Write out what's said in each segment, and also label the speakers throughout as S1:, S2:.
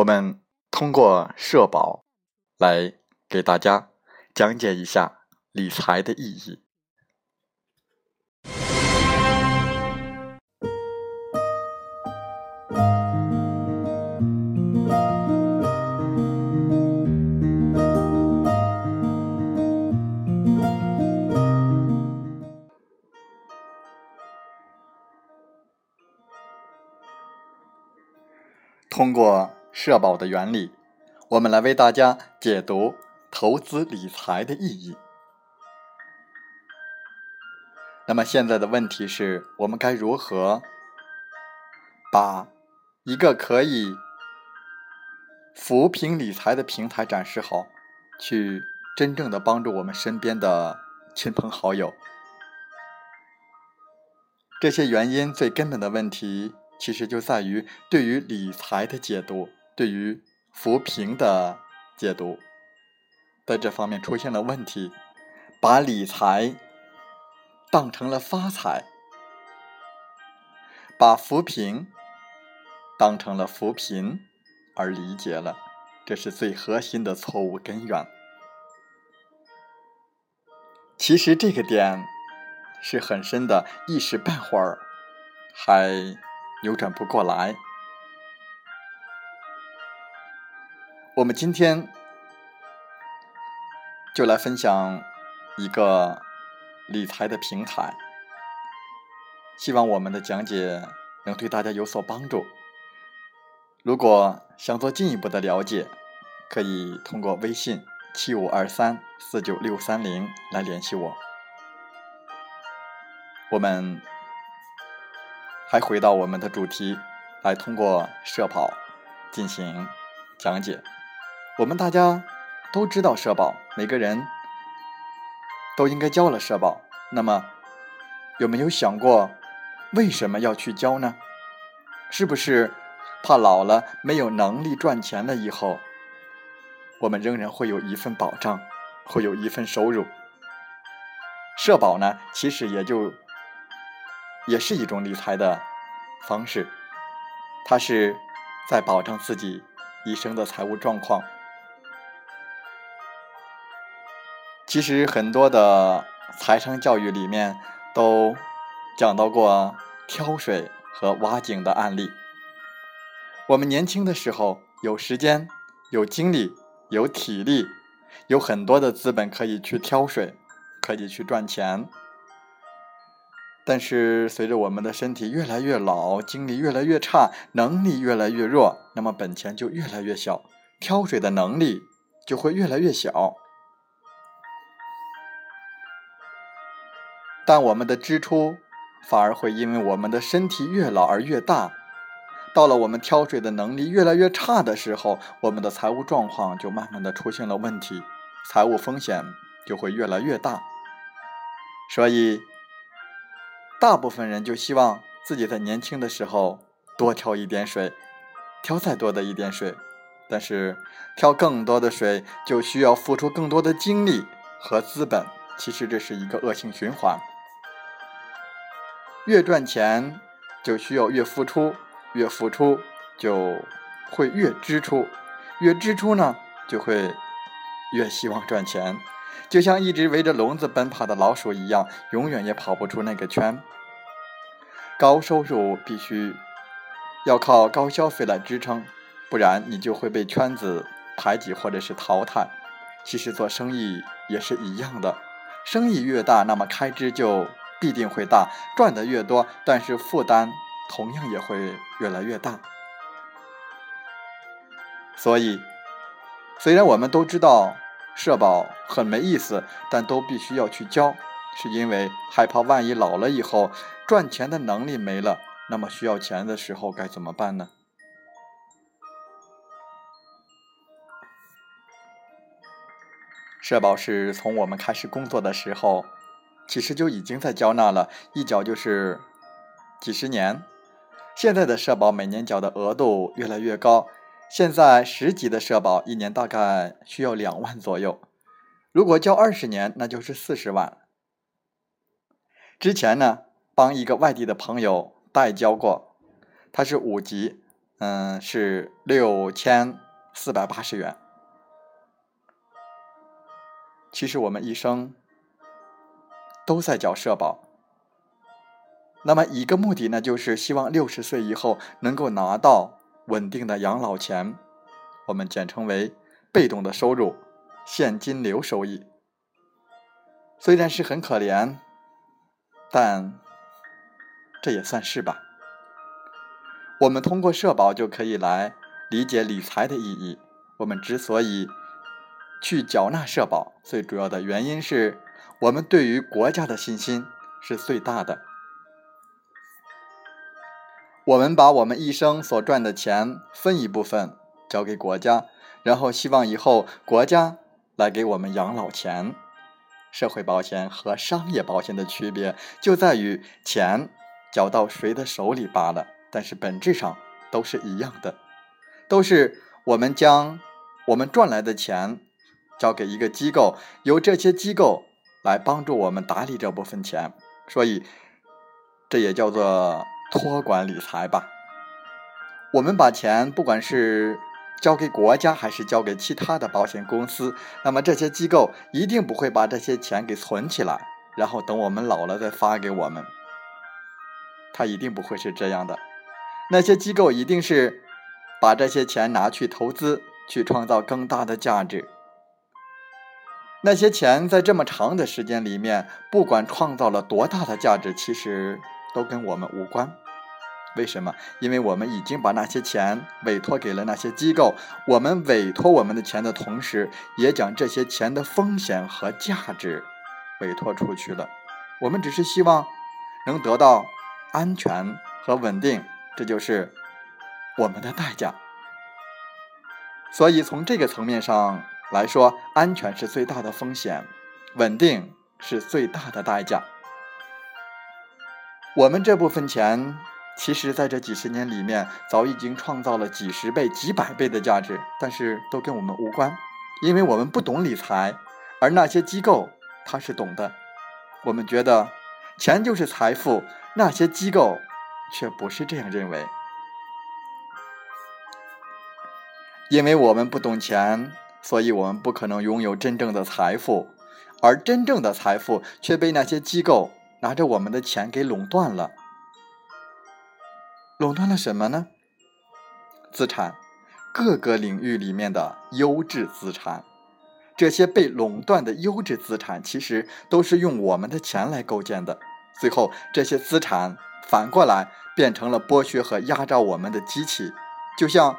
S1: 我们通过社保来给大家讲解一下理财的意义。通过。社保的原理，我们来为大家解读投资理财的意义。那么现在的问题是我们该如何把一个可以扶贫理财的平台展示好，去真正的帮助我们身边的亲朋好友？这些原因最根本的问题，其实就在于对于理财的解读。对于扶贫的解读，在这方面出现了问题，把理财当成了发财，把扶贫当成了扶贫而理解了，这是最核心的错误根源。其实这个点是很深的，一时半会儿还扭转不过来。我们今天就来分享一个理财的平台，希望我们的讲解能对大家有所帮助。如果想做进一步的了解，可以通过微信七五二三四九六三零来联系我。我们还回到我们的主题，来通过社保进行讲解。我们大家都知道社保，每个人都应该交了社保。那么，有没有想过为什么要去交呢？是不是怕老了没有能力赚钱了以后，我们仍然会有一份保障，会有一份收入？社保呢，其实也就也是一种理财的方式，它是在保障自己一生的财务状况。其实很多的财商教育里面都讲到过挑水和挖井的案例。我们年轻的时候有时间、有精力、有体力，有很多的资本可以去挑水，可以去赚钱。但是随着我们的身体越来越老，精力越来越差，能力越来越弱，那么本钱就越来越小，挑水的能力就会越来越小。但我们的支出反而会因为我们的身体越老而越大，到了我们挑水的能力越来越差的时候，我们的财务状况就慢慢的出现了问题，财务风险就会越来越大。所以，大部分人就希望自己在年轻的时候多挑一点水，挑再多的一点水，但是挑更多的水就需要付出更多的精力和资本，其实这是一个恶性循环。越赚钱就需要越付出，越付出就会越支出，越支出呢就会越希望赚钱。就像一直围着笼子奔跑的老鼠一样，永远也跑不出那个圈。高收入必须要靠高消费来支撑，不然你就会被圈子排挤或者是淘汰。其实做生意也是一样的，生意越大，那么开支就必定会大，赚的越多，但是负担同样也会越来越大。所以，虽然我们都知道。社保很没意思，但都必须要去交，是因为害怕万一老了以后赚钱的能力没了，那么需要钱的时候该怎么办呢？社保是从我们开始工作的时候，其实就已经在交纳了，一缴就是几十年。现在的社保每年缴的额度越来越高。现在十级的社保一年大概需要两万左右，如果交二十年，那就是四十万。之前呢，帮一个外地的朋友代交过，他是五级，嗯，是六千四百八十元。其实我们一生都在缴社保，那么一个目的呢，就是希望六十岁以后能够拿到。稳定的养老钱，我们简称为被动的收入，现金流收益。虽然是很可怜，但这也算是吧。我们通过社保就可以来理解理财的意义。我们之所以去缴纳社保，最主要的原因是我们对于国家的信心是最大的。我们把我们一生所赚的钱分一部分交给国家，然后希望以后国家来给我们养老钱。社会保险和商业保险的区别就在于钱交到谁的手里罢了，但是本质上都是一样的，都是我们将我们赚来的钱交给一个机构，由这些机构来帮助我们打理这部分钱，所以这也叫做。托管理财吧，我们把钱不管是交给国家还是交给其他的保险公司，那么这些机构一定不会把这些钱给存起来，然后等我们老了再发给我们。他一定不会是这样的，那些机构一定是把这些钱拿去投资，去创造更大的价值。那些钱在这么长的时间里面，不管创造了多大的价值，其实。都跟我们无关，为什么？因为我们已经把那些钱委托给了那些机构。我们委托我们的钱的同时，也将这些钱的风险和价值委托出去了。我们只是希望能得到安全和稳定，这就是我们的代价。所以从这个层面上来说，安全是最大的风险，稳定是最大的代价。我们这部分钱，其实在这几十年里面，早已经创造了几十倍、几百倍的价值，但是都跟我们无关，因为我们不懂理财，而那些机构他是懂的。我们觉得钱就是财富，那些机构却不是这样认为，因为我们不懂钱，所以我们不可能拥有真正的财富，而真正的财富却被那些机构。拿着我们的钱给垄断了，垄断了什么呢？资产，各个领域里面的优质资产，这些被垄断的优质资产，其实都是用我们的钱来构建的。最后，这些资产反过来变成了剥削和压榨我们的机器，就像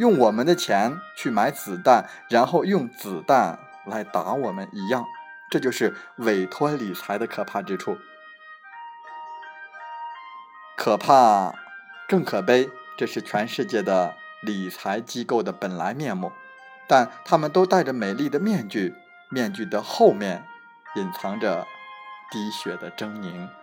S1: 用我们的钱去买子弹，然后用子弹来打我们一样。这就是委托理财的可怕之处，可怕更可悲。这是全世界的理财机构的本来面目，但他们都戴着美丽的面具，面具的后面隐藏着滴血的狰狞。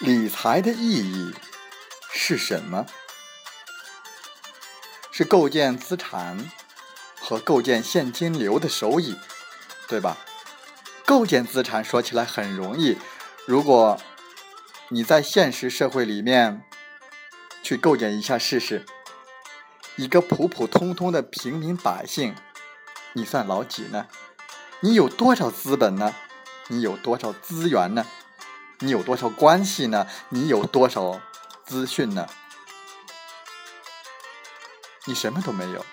S1: 理财的意义是什么？是构建资产和构建现金流的收益，对吧？构建资产说起来很容易，如果你在现实社会里面去构建一下试试，一个普普通通的平民百姓，你算老几呢？你有多少资本呢？你有多少资源呢？你有多少关系呢？你有多少资讯呢？你什么都没有，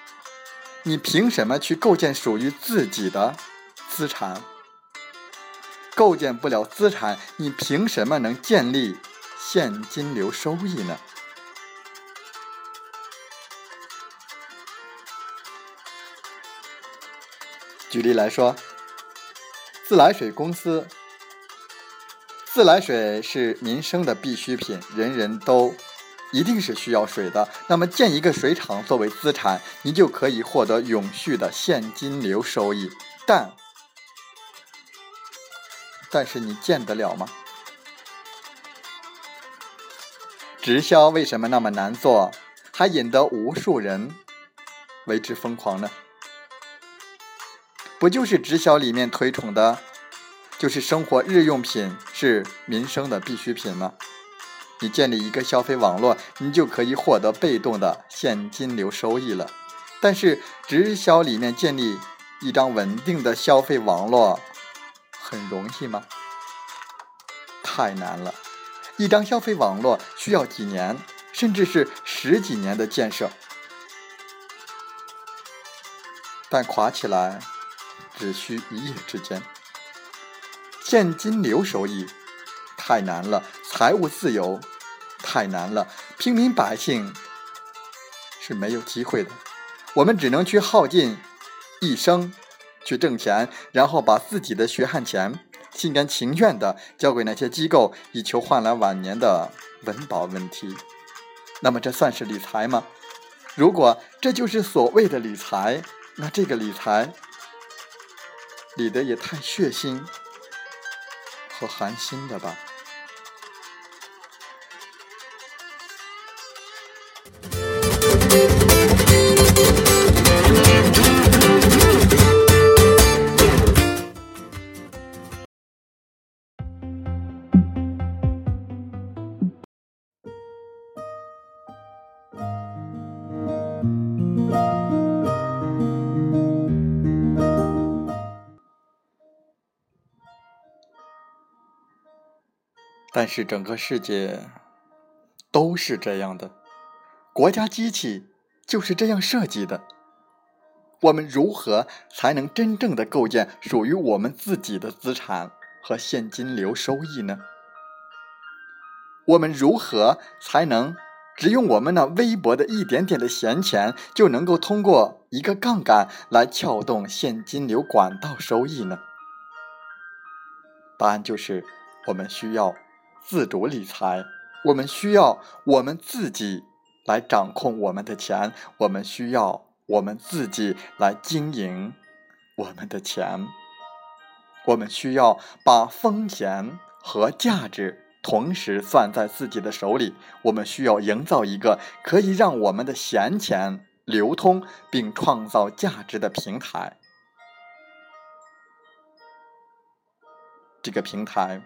S1: 你凭什么去构建属于自己的资产？构建不了资产，你凭什么能建立现金流收益呢？举例来说，自来水公司。自来水是民生的必需品，人人都一定是需要水的。那么建一个水厂作为资产，你就可以获得永续的现金流收益。但，但是你建得了吗？直销为什么那么难做，还引得无数人为之疯狂呢？不就是直销里面推崇的？就是生活日用品是民生的必需品吗？你建立一个消费网络，你就可以获得被动的现金流收益了。但是直销里面建立一张稳定的消费网络很容易吗？太难了！一张消费网络需要几年，甚至是十几年的建设，但垮起来只需一夜之间。现金流收益太难了，财务自由太难了，平民百姓是没有机会的。我们只能去耗尽一生去挣钱，然后把自己的血汗钱心甘情愿的交给那些机构，以求换来晚年的温饱问题。那么这算是理财吗？如果这就是所谓的理财，那这个理财理得也太血腥。不寒心的吧。但是整个世界都是这样的，国家机器就是这样设计的。我们如何才能真正的构建属于我们自己的资产和现金流收益呢？我们如何才能只用我们那微薄的一点点的闲钱，就能够通过一个杠杆来撬动现金流管道收益呢？答案就是我们需要。自主理财，我们需要我们自己来掌控我们的钱，我们需要我们自己来经营我们的钱，我们需要把风险和价值同时攥在自己的手里，我们需要营造一个可以让我们的闲钱流通并创造价值的平台，这个平台。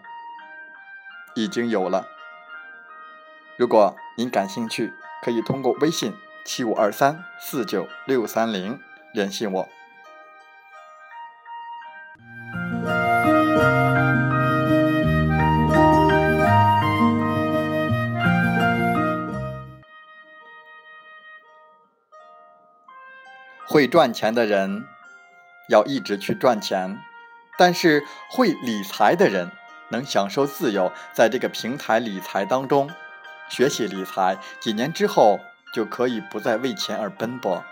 S1: 已经有了。如果您感兴趣，可以通过微信七五二三四九六三零联系我。会赚钱的人要一直去赚钱，但是会理财的人。能享受自由，在这个平台理财当中学习理财，几年之后就可以不再为钱而奔波。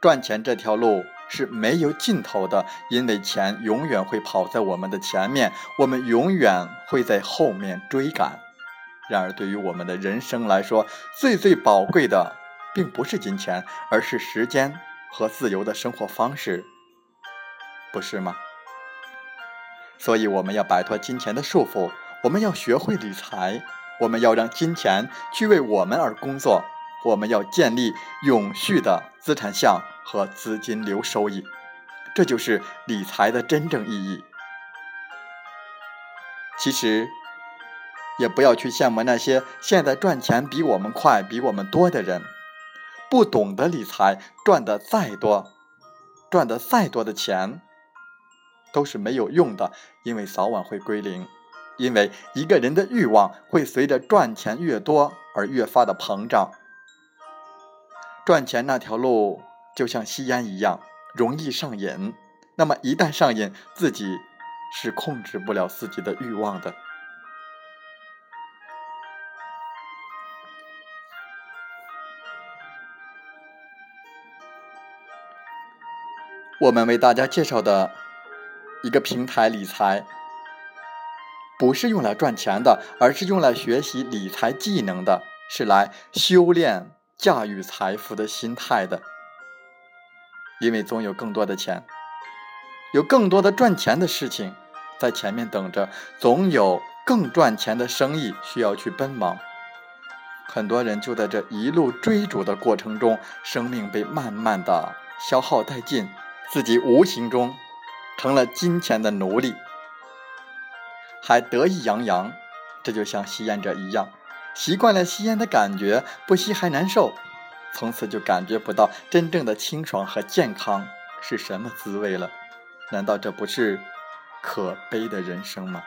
S1: 赚钱这条路是没有尽头的，因为钱永远会跑在我们的前面，我们永远会在后面追赶。然而，对于我们的人生来说，最最宝贵的并不是金钱，而是时间和自由的生活方式，不是吗？所以，我们要摆脱金钱的束缚，我们要学会理财，我们要让金钱去为我们而工作，我们要建立永续的资产项和资金流收益，这就是理财的真正意义。其实，也不要去羡慕那些现在赚钱比我们快、比我们多的人。不懂得理财，赚的再多，赚的再多的钱，都是没有用的，因为早晚会归零。因为一个人的欲望会随着赚钱越多而越发的膨胀。赚钱那条路就像吸烟一样，容易上瘾。那么一旦上瘾，自己是控制不了自己的欲望的。我们为大家介绍的一个平台理财，不是用来赚钱的，而是用来学习理财技能的，是来修炼驾驭财富的心态的。因为总有更多的钱，有更多的赚钱的事情在前面等着，总有更赚钱的生意需要去奔忙。很多人就在这一路追逐的过程中，生命被慢慢的消耗殆尽。自己无形中成了金钱的奴隶，还得意洋洋，这就像吸烟者一样，习惯了吸烟的感觉，不吸还难受，从此就感觉不到真正的清爽和健康是什么滋味了。难道这不是可悲的人生吗？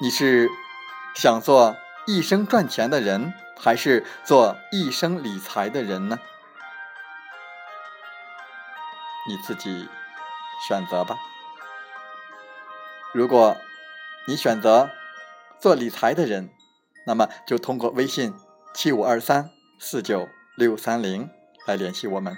S1: 你是想做一生赚钱的人？还是做一生理财的人呢？你自己选择吧。如果你选择做理财的人，那么就通过微信七五二三四九六三零来联系我们。